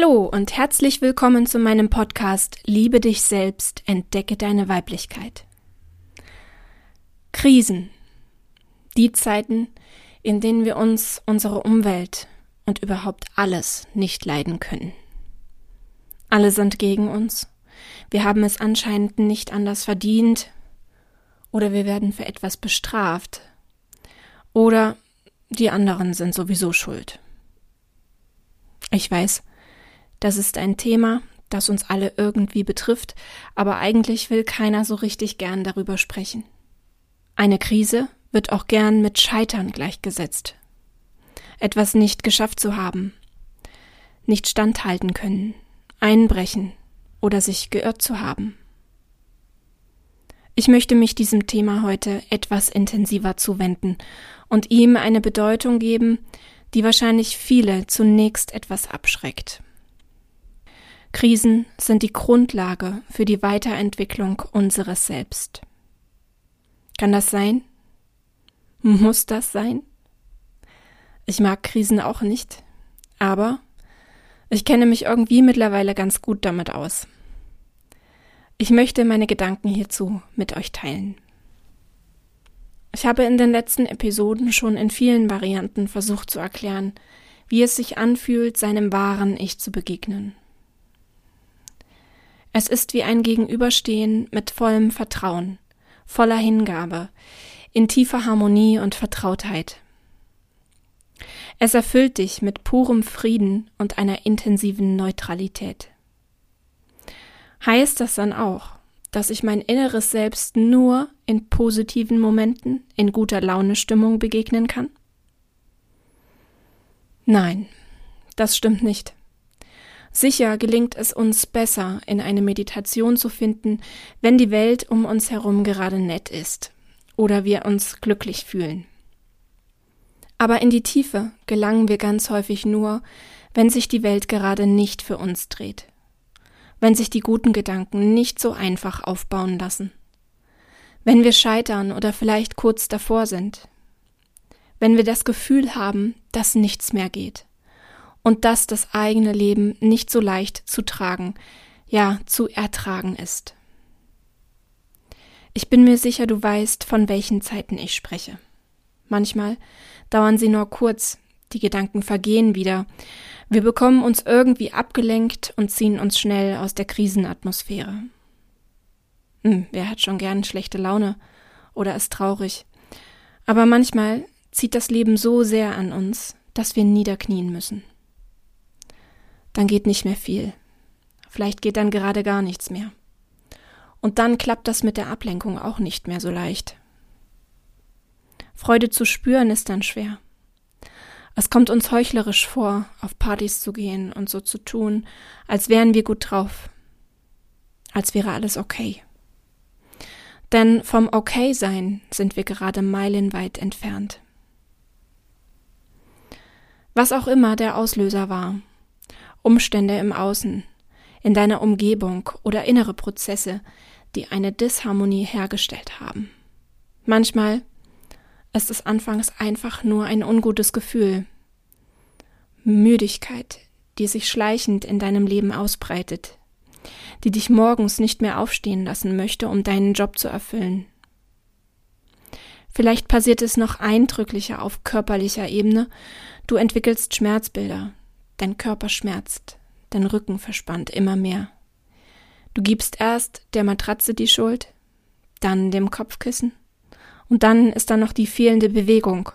Hallo und herzlich willkommen zu meinem Podcast Liebe dich selbst, entdecke deine Weiblichkeit. Krisen. Die Zeiten, in denen wir uns, unsere Umwelt und überhaupt alles nicht leiden können. Alle sind gegen uns. Wir haben es anscheinend nicht anders verdient. Oder wir werden für etwas bestraft. Oder die anderen sind sowieso schuld. Ich weiß, das ist ein Thema, das uns alle irgendwie betrifft, aber eigentlich will keiner so richtig gern darüber sprechen. Eine Krise wird auch gern mit Scheitern gleichgesetzt. Etwas nicht geschafft zu haben, nicht standhalten können, einbrechen oder sich geirrt zu haben. Ich möchte mich diesem Thema heute etwas intensiver zuwenden und ihm eine Bedeutung geben, die wahrscheinlich viele zunächst etwas abschreckt. Krisen sind die Grundlage für die Weiterentwicklung unseres Selbst. Kann das sein? Muss das sein? Ich mag Krisen auch nicht, aber ich kenne mich irgendwie mittlerweile ganz gut damit aus. Ich möchte meine Gedanken hierzu mit euch teilen. Ich habe in den letzten Episoden schon in vielen Varianten versucht zu erklären, wie es sich anfühlt, seinem wahren Ich zu begegnen. Es ist wie ein Gegenüberstehen mit vollem Vertrauen, voller Hingabe, in tiefer Harmonie und Vertrautheit. Es erfüllt dich mit purem Frieden und einer intensiven Neutralität. Heißt das dann auch, dass ich mein inneres Selbst nur in positiven Momenten, in guter Laune Stimmung begegnen kann? Nein, das stimmt nicht. Sicher gelingt es uns besser, in eine Meditation zu finden, wenn die Welt um uns herum gerade nett ist oder wir uns glücklich fühlen. Aber in die Tiefe gelangen wir ganz häufig nur, wenn sich die Welt gerade nicht für uns dreht, wenn sich die guten Gedanken nicht so einfach aufbauen lassen, wenn wir scheitern oder vielleicht kurz davor sind, wenn wir das Gefühl haben, dass nichts mehr geht und dass das eigene Leben nicht so leicht zu tragen, ja zu ertragen ist. Ich bin mir sicher, du weißt, von welchen Zeiten ich spreche. Manchmal dauern sie nur kurz, die Gedanken vergehen wieder, wir bekommen uns irgendwie abgelenkt und ziehen uns schnell aus der Krisenatmosphäre. Hm, wer hat schon gern schlechte Laune oder ist traurig? Aber manchmal zieht das Leben so sehr an uns, dass wir niederknien müssen dann geht nicht mehr viel. Vielleicht geht dann gerade gar nichts mehr. Und dann klappt das mit der Ablenkung auch nicht mehr so leicht. Freude zu spüren ist dann schwer. Es kommt uns heuchlerisch vor, auf Partys zu gehen und so zu tun, als wären wir gut drauf, als wäre alles okay. Denn vom Okay-Sein sind wir gerade meilenweit entfernt. Was auch immer der Auslöser war, Umstände im Außen, in deiner Umgebung oder innere Prozesse, die eine Disharmonie hergestellt haben. Manchmal ist es anfangs einfach nur ein ungutes Gefühl. Müdigkeit, die sich schleichend in deinem Leben ausbreitet, die dich morgens nicht mehr aufstehen lassen möchte, um deinen Job zu erfüllen. Vielleicht passiert es noch eindrücklicher auf körperlicher Ebene, du entwickelst Schmerzbilder, Dein Körper schmerzt, dein Rücken verspannt immer mehr. Du gibst erst der Matratze die Schuld, dann dem Kopfkissen und dann ist da noch die fehlende Bewegung.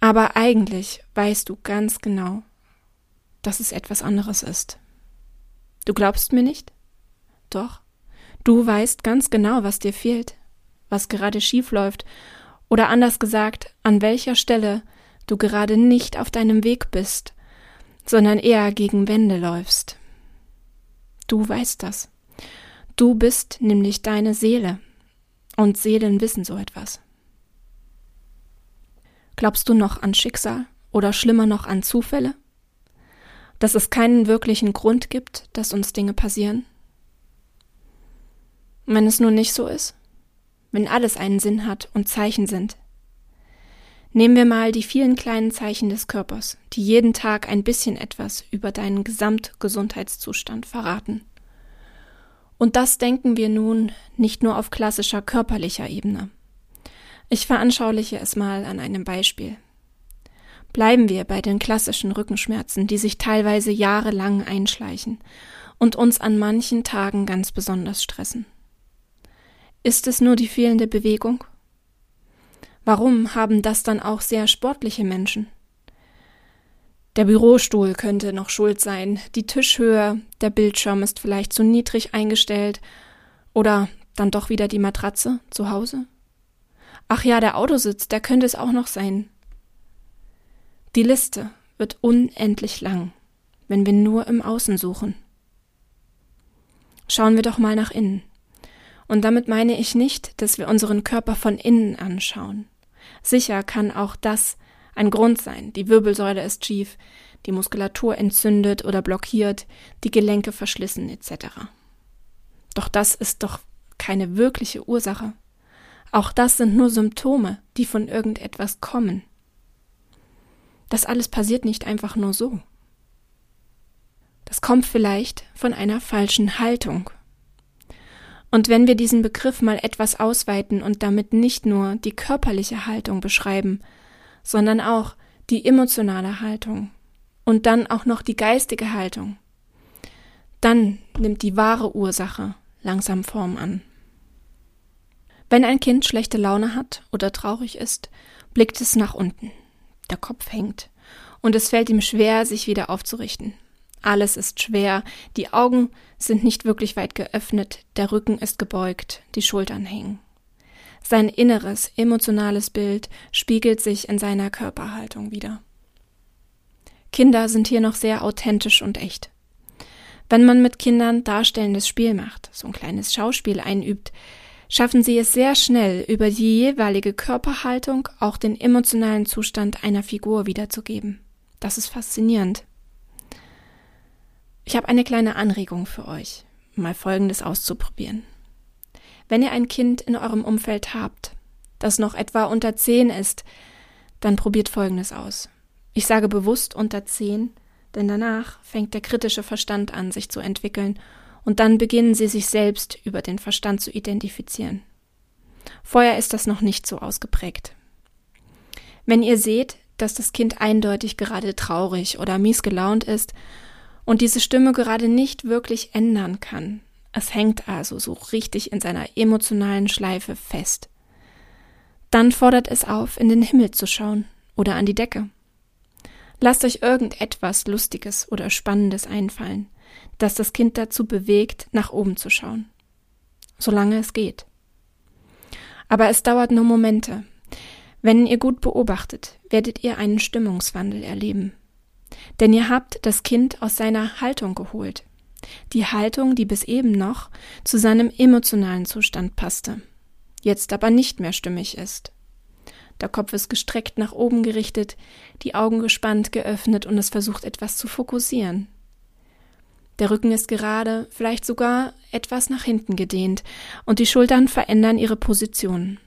Aber eigentlich weißt du ganz genau, dass es etwas anderes ist. Du glaubst mir nicht? Doch. Du weißt ganz genau, was dir fehlt, was gerade schief läuft, oder anders gesagt, an welcher Stelle du gerade nicht auf deinem Weg bist sondern eher gegen Wände läufst. Du weißt das. Du bist nämlich deine Seele. Und Seelen wissen so etwas. Glaubst du noch an Schicksal oder schlimmer noch an Zufälle? Dass es keinen wirklichen Grund gibt, dass uns Dinge passieren? Wenn es nun nicht so ist? Wenn alles einen Sinn hat und Zeichen sind? Nehmen wir mal die vielen kleinen Zeichen des Körpers, die jeden Tag ein bisschen etwas über deinen Gesamtgesundheitszustand verraten. Und das denken wir nun nicht nur auf klassischer körperlicher Ebene. Ich veranschauliche es mal an einem Beispiel. Bleiben wir bei den klassischen Rückenschmerzen, die sich teilweise jahrelang einschleichen und uns an manchen Tagen ganz besonders stressen. Ist es nur die fehlende Bewegung? Warum haben das dann auch sehr sportliche Menschen? Der Bürostuhl könnte noch schuld sein, die Tischhöhe, der Bildschirm ist vielleicht zu niedrig eingestellt oder dann doch wieder die Matratze zu Hause? Ach ja, der Autositz, der könnte es auch noch sein. Die Liste wird unendlich lang, wenn wir nur im Außen suchen. Schauen wir doch mal nach innen. Und damit meine ich nicht, dass wir unseren Körper von innen anschauen. Sicher kann auch das ein Grund sein. Die Wirbelsäule ist schief, die Muskulatur entzündet oder blockiert, die Gelenke verschlissen etc. Doch das ist doch keine wirkliche Ursache. Auch das sind nur Symptome, die von irgendetwas kommen. Das alles passiert nicht einfach nur so. Das kommt vielleicht von einer falschen Haltung. Und wenn wir diesen Begriff mal etwas ausweiten und damit nicht nur die körperliche Haltung beschreiben, sondern auch die emotionale Haltung und dann auch noch die geistige Haltung, dann nimmt die wahre Ursache langsam Form an. Wenn ein Kind schlechte Laune hat oder traurig ist, blickt es nach unten. Der Kopf hängt und es fällt ihm schwer, sich wieder aufzurichten. Alles ist schwer, die Augen sind nicht wirklich weit geöffnet, der Rücken ist gebeugt, die Schultern hängen. Sein inneres, emotionales Bild spiegelt sich in seiner Körperhaltung wieder. Kinder sind hier noch sehr authentisch und echt. Wenn man mit Kindern darstellendes Spiel macht, so ein kleines Schauspiel einübt, schaffen sie es sehr schnell, über die jeweilige Körperhaltung auch den emotionalen Zustand einer Figur wiederzugeben. Das ist faszinierend. Ich habe eine kleine Anregung für euch, mal Folgendes auszuprobieren. Wenn ihr ein Kind in eurem Umfeld habt, das noch etwa unter zehn ist, dann probiert Folgendes aus. Ich sage bewusst unter zehn, denn danach fängt der kritische Verstand an, sich zu entwickeln, und dann beginnen sie sich selbst über den Verstand zu identifizieren. Vorher ist das noch nicht so ausgeprägt. Wenn ihr seht, dass das Kind eindeutig gerade traurig oder mies gelaunt ist, und diese Stimme gerade nicht wirklich ändern kann. Es hängt also so richtig in seiner emotionalen Schleife fest. Dann fordert es auf, in den Himmel zu schauen oder an die Decke. Lasst euch irgendetwas Lustiges oder Spannendes einfallen, das das Kind dazu bewegt, nach oben zu schauen. Solange es geht. Aber es dauert nur Momente. Wenn ihr gut beobachtet, werdet ihr einen Stimmungswandel erleben. Denn ihr habt das Kind aus seiner Haltung geholt. Die Haltung, die bis eben noch zu seinem emotionalen Zustand passte, jetzt aber nicht mehr stimmig ist. Der Kopf ist gestreckt nach oben gerichtet, die Augen gespannt geöffnet und es versucht etwas zu fokussieren. Der Rücken ist gerade, vielleicht sogar etwas nach hinten gedehnt und die Schultern verändern ihre Position.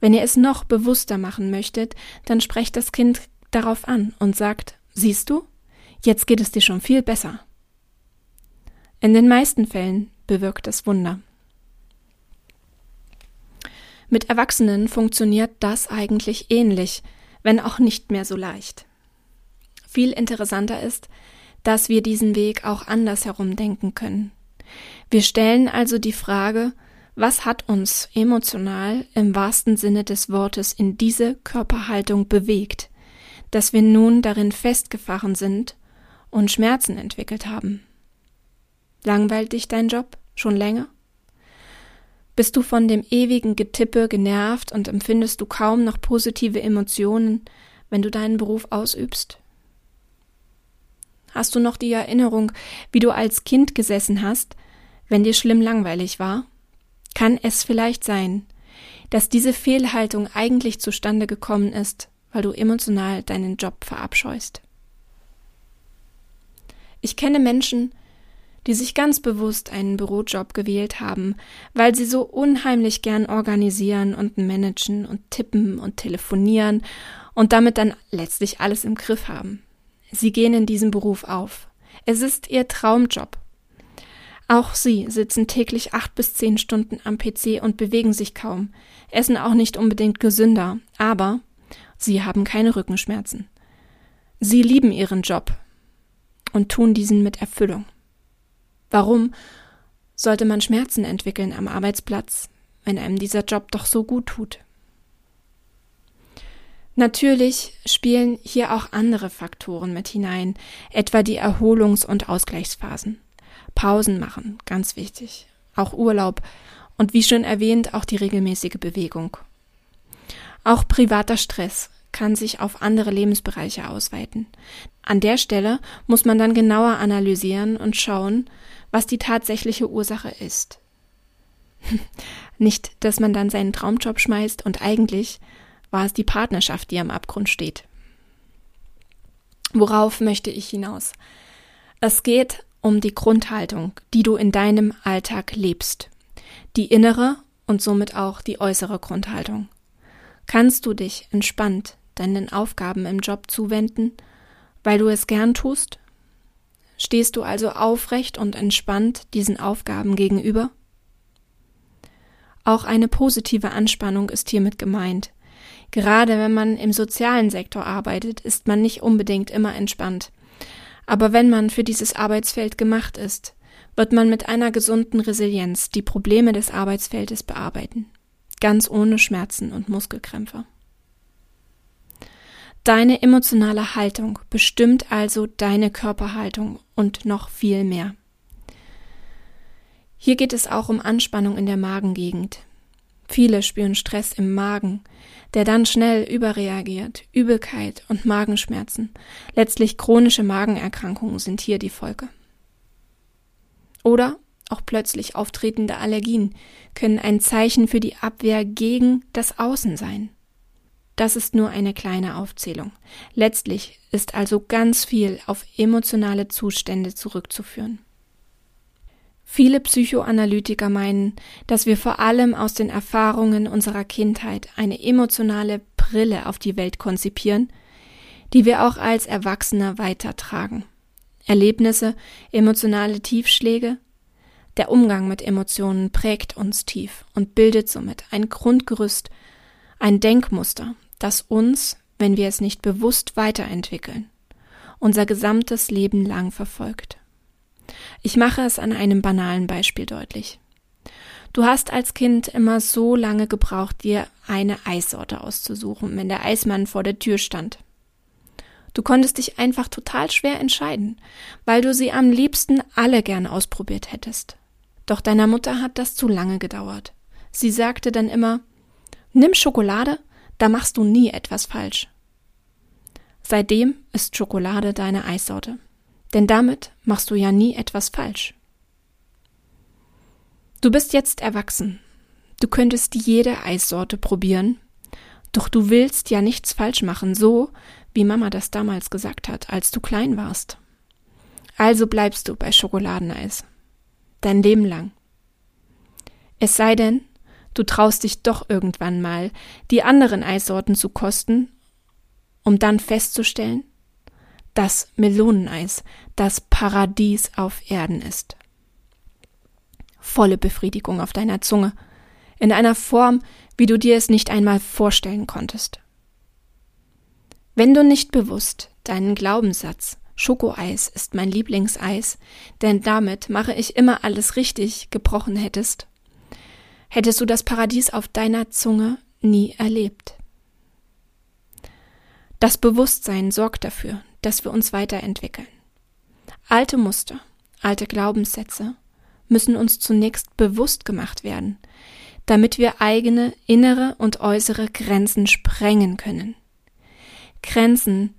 Wenn ihr es noch bewusster machen möchtet, dann sprecht das Kind darauf an und sagt, siehst du, jetzt geht es dir schon viel besser. In den meisten Fällen bewirkt es Wunder. Mit Erwachsenen funktioniert das eigentlich ähnlich, wenn auch nicht mehr so leicht. Viel interessanter ist, dass wir diesen Weg auch andersherum denken können. Wir stellen also die Frage, was hat uns emotional im wahrsten Sinne des Wortes in diese Körperhaltung bewegt? Dass wir nun darin festgefahren sind und Schmerzen entwickelt haben. Langweilt dich dein Job schon länger? Bist du von dem ewigen Getippe genervt und empfindest du kaum noch positive Emotionen, wenn du deinen Beruf ausübst? Hast du noch die Erinnerung, wie du als Kind gesessen hast, wenn dir schlimm langweilig war? Kann es vielleicht sein, dass diese Fehlhaltung eigentlich zustande gekommen ist, weil du emotional deinen Job verabscheust. Ich kenne Menschen, die sich ganz bewusst einen Bürojob gewählt haben, weil sie so unheimlich gern organisieren und managen und tippen und telefonieren und damit dann letztlich alles im Griff haben. Sie gehen in diesem Beruf auf. Es ist ihr Traumjob. Auch sie sitzen täglich acht bis zehn Stunden am PC und bewegen sich kaum, essen auch nicht unbedingt gesünder, aber sie haben keine Rückenschmerzen. Sie lieben ihren Job und tun diesen mit Erfüllung. Warum sollte man Schmerzen entwickeln am Arbeitsplatz, wenn einem dieser Job doch so gut tut? Natürlich spielen hier auch andere Faktoren mit hinein, etwa die Erholungs- und Ausgleichsphasen. Pausen machen, ganz wichtig. Auch Urlaub und wie schon erwähnt, auch die regelmäßige Bewegung. Auch privater Stress kann sich auf andere Lebensbereiche ausweiten. An der Stelle muss man dann genauer analysieren und schauen, was die tatsächliche Ursache ist. Nicht, dass man dann seinen Traumjob schmeißt und eigentlich war es die Partnerschaft, die am Abgrund steht. Worauf möchte ich hinaus? Es geht um die Grundhaltung, die du in deinem Alltag lebst. Die innere und somit auch die äußere Grundhaltung. Kannst du dich entspannt deinen Aufgaben im Job zuwenden, weil du es gern tust? Stehst du also aufrecht und entspannt diesen Aufgaben gegenüber? Auch eine positive Anspannung ist hiermit gemeint. Gerade wenn man im sozialen Sektor arbeitet, ist man nicht unbedingt immer entspannt. Aber wenn man für dieses Arbeitsfeld gemacht ist, wird man mit einer gesunden Resilienz die Probleme des Arbeitsfeldes bearbeiten, ganz ohne Schmerzen und Muskelkrämpfe. Deine emotionale Haltung bestimmt also deine Körperhaltung und noch viel mehr. Hier geht es auch um Anspannung in der Magengegend. Viele spüren Stress im Magen, der dann schnell überreagiert. Übelkeit und Magenschmerzen. Letztlich chronische Magenerkrankungen sind hier die Folge. Oder auch plötzlich auftretende Allergien können ein Zeichen für die Abwehr gegen das Außen sein. Das ist nur eine kleine Aufzählung. Letztlich ist also ganz viel auf emotionale Zustände zurückzuführen. Viele Psychoanalytiker meinen, dass wir vor allem aus den Erfahrungen unserer Kindheit eine emotionale Brille auf die Welt konzipieren, die wir auch als Erwachsene weitertragen. Erlebnisse, emotionale Tiefschläge, der Umgang mit Emotionen prägt uns tief und bildet somit ein Grundgerüst, ein Denkmuster, das uns, wenn wir es nicht bewusst weiterentwickeln, unser gesamtes Leben lang verfolgt. Ich mache es an einem banalen Beispiel deutlich. Du hast als Kind immer so lange gebraucht, dir eine Eissorte auszusuchen, wenn der Eismann vor der Tür stand. Du konntest dich einfach total schwer entscheiden, weil du sie am liebsten alle gern ausprobiert hättest. Doch deiner Mutter hat das zu lange gedauert. Sie sagte dann immer, nimm Schokolade, da machst du nie etwas falsch. Seitdem ist Schokolade deine Eissorte. Denn damit machst du ja nie etwas falsch. Du bist jetzt erwachsen. Du könntest jede Eissorte probieren, doch du willst ja nichts falsch machen, so wie Mama das damals gesagt hat, als du klein warst. Also bleibst du bei Schokoladeneis. Dein Leben lang. Es sei denn, du traust dich doch irgendwann mal, die anderen Eissorten zu kosten, um dann festzustellen, das Meloneneis das Paradies auf Erden ist. Volle Befriedigung auf deiner Zunge, in einer Form, wie du dir es nicht einmal vorstellen konntest. Wenn du nicht bewusst deinen Glaubenssatz Schokoeis ist mein Lieblingseis, denn damit mache ich immer alles richtig gebrochen hättest, hättest du das Paradies auf deiner Zunge nie erlebt. Das Bewusstsein sorgt dafür, dass wir uns weiterentwickeln. Alte Muster, alte Glaubenssätze müssen uns zunächst bewusst gemacht werden, damit wir eigene innere und äußere Grenzen sprengen können. Grenzen,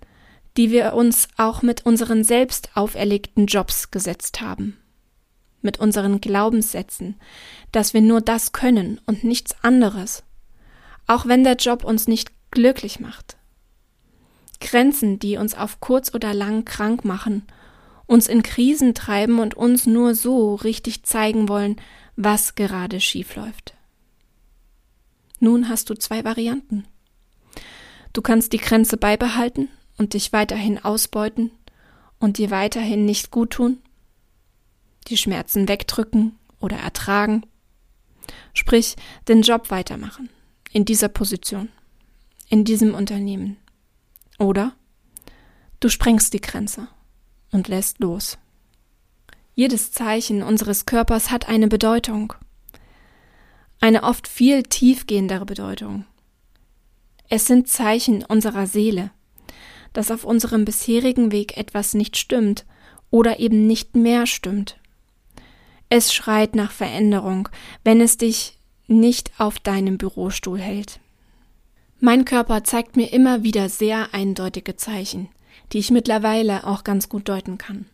die wir uns auch mit unseren selbst auferlegten Jobs gesetzt haben. Mit unseren Glaubenssätzen, dass wir nur das können und nichts anderes. Auch wenn der Job uns nicht glücklich macht. Grenzen, die uns auf kurz oder lang krank machen uns in Krisen treiben und uns nur so richtig zeigen wollen, was gerade schief läuft. Nun hast du zwei Varianten. Du kannst die Grenze beibehalten und dich weiterhin ausbeuten und dir weiterhin nicht gut tun, die Schmerzen wegdrücken oder ertragen, sprich den Job weitermachen, in dieser Position, in diesem Unternehmen. Oder du sprengst die Grenze und lässt los. Jedes Zeichen unseres Körpers hat eine Bedeutung, eine oft viel tiefgehendere Bedeutung. Es sind Zeichen unserer Seele, dass auf unserem bisherigen Weg etwas nicht stimmt oder eben nicht mehr stimmt. Es schreit nach Veränderung, wenn es dich nicht auf deinem Bürostuhl hält. Mein Körper zeigt mir immer wieder sehr eindeutige Zeichen, die ich mittlerweile auch ganz gut deuten kann.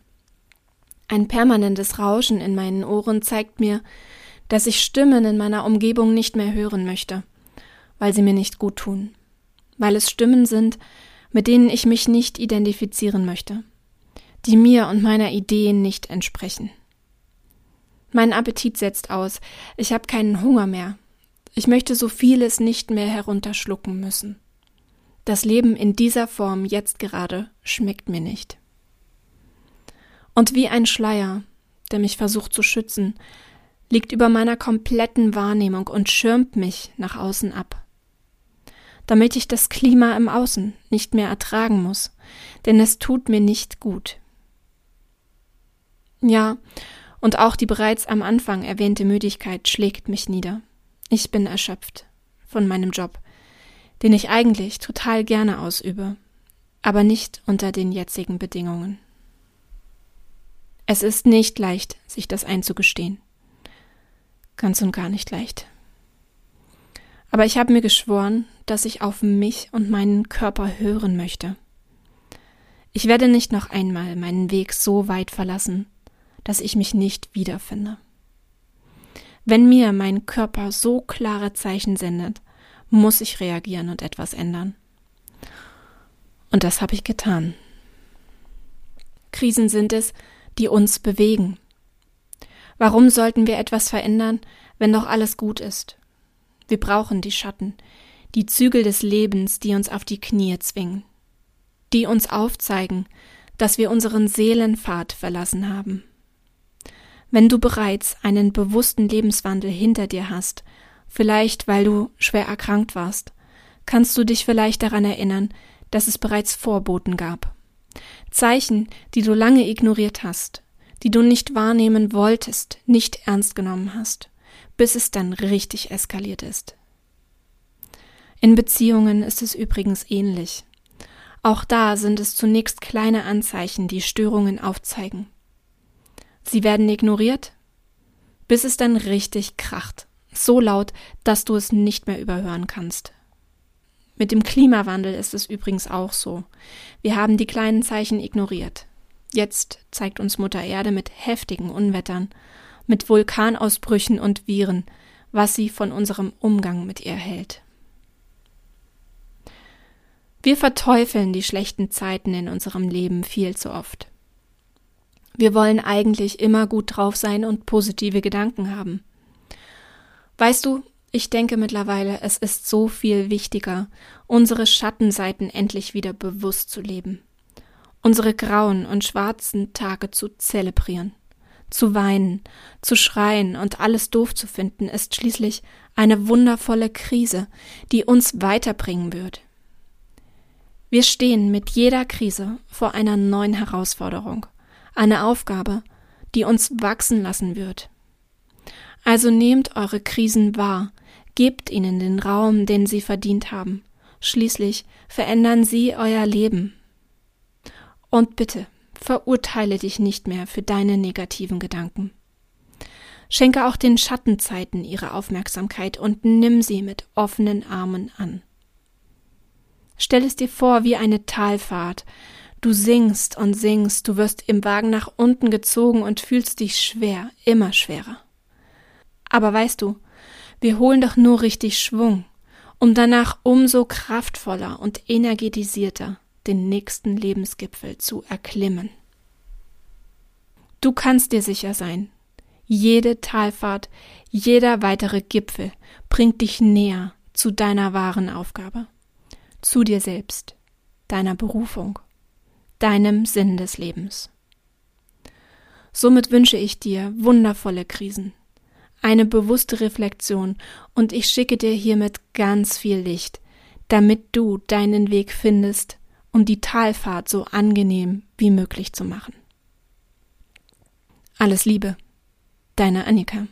Ein permanentes Rauschen in meinen Ohren zeigt mir, dass ich Stimmen in meiner Umgebung nicht mehr hören möchte, weil sie mir nicht gut tun, weil es Stimmen sind, mit denen ich mich nicht identifizieren möchte, die mir und meiner Ideen nicht entsprechen. Mein Appetit setzt aus, ich habe keinen Hunger mehr, ich möchte so vieles nicht mehr herunterschlucken müssen. Das Leben in dieser Form jetzt gerade schmeckt mir nicht. Und wie ein Schleier, der mich versucht zu schützen, liegt über meiner kompletten Wahrnehmung und schirmt mich nach außen ab. Damit ich das Klima im Außen nicht mehr ertragen muss, denn es tut mir nicht gut. Ja, und auch die bereits am Anfang erwähnte Müdigkeit schlägt mich nieder. Ich bin erschöpft von meinem Job, den ich eigentlich total gerne ausübe, aber nicht unter den jetzigen Bedingungen. Es ist nicht leicht, sich das einzugestehen. Ganz und gar nicht leicht. Aber ich habe mir geschworen, dass ich auf mich und meinen Körper hören möchte. Ich werde nicht noch einmal meinen Weg so weit verlassen, dass ich mich nicht wiederfinde. Wenn mir mein Körper so klare Zeichen sendet, muss ich reagieren und etwas ändern. Und das habe ich getan. Krisen sind es, die uns bewegen. Warum sollten wir etwas verändern, wenn doch alles gut ist? Wir brauchen die Schatten, die Zügel des Lebens, die uns auf die Knie zwingen, die uns aufzeigen, dass wir unseren Seelenpfad verlassen haben. Wenn du bereits einen bewussten Lebenswandel hinter dir hast Vielleicht weil du schwer erkrankt warst, kannst du dich vielleicht daran erinnern, dass es bereits Vorboten gab. Zeichen, die du lange ignoriert hast, die du nicht wahrnehmen wolltest, nicht ernst genommen hast, bis es dann richtig eskaliert ist. In Beziehungen ist es übrigens ähnlich. Auch da sind es zunächst kleine Anzeichen, die Störungen aufzeigen. Sie werden ignoriert, bis es dann richtig kracht so laut, dass du es nicht mehr überhören kannst. Mit dem Klimawandel ist es übrigens auch so. Wir haben die kleinen Zeichen ignoriert. Jetzt zeigt uns Mutter Erde mit heftigen Unwettern, mit Vulkanausbrüchen und Viren, was sie von unserem Umgang mit ihr hält. Wir verteufeln die schlechten Zeiten in unserem Leben viel zu oft. Wir wollen eigentlich immer gut drauf sein und positive Gedanken haben. Weißt du, ich denke mittlerweile, es ist so viel wichtiger, unsere Schattenseiten endlich wieder bewusst zu leben, unsere grauen und schwarzen Tage zu zelebrieren. Zu weinen, zu schreien und alles doof zu finden, ist schließlich eine wundervolle Krise, die uns weiterbringen wird. Wir stehen mit jeder Krise vor einer neuen Herausforderung, einer Aufgabe, die uns wachsen lassen wird. Also nehmt eure Krisen wahr, gebt ihnen den Raum, den sie verdient haben. Schließlich verändern sie euer Leben. Und bitte, verurteile dich nicht mehr für deine negativen Gedanken. Schenke auch den Schattenzeiten ihre Aufmerksamkeit und nimm sie mit offenen Armen an. Stell es dir vor wie eine Talfahrt. Du singst und singst, du wirst im Wagen nach unten gezogen und fühlst dich schwer, immer schwerer. Aber weißt du, wir holen doch nur richtig Schwung, um danach umso kraftvoller und energetisierter den nächsten Lebensgipfel zu erklimmen. Du kannst dir sicher sein. Jede Talfahrt, jeder weitere Gipfel bringt dich näher zu deiner wahren Aufgabe, zu dir selbst, deiner Berufung, deinem Sinn des Lebens. Somit wünsche ich dir wundervolle Krisen, eine bewusste Reflexion und ich schicke dir hiermit ganz viel Licht, damit du deinen Weg findest, um die Talfahrt so angenehm wie möglich zu machen. Alles Liebe, deine Annika.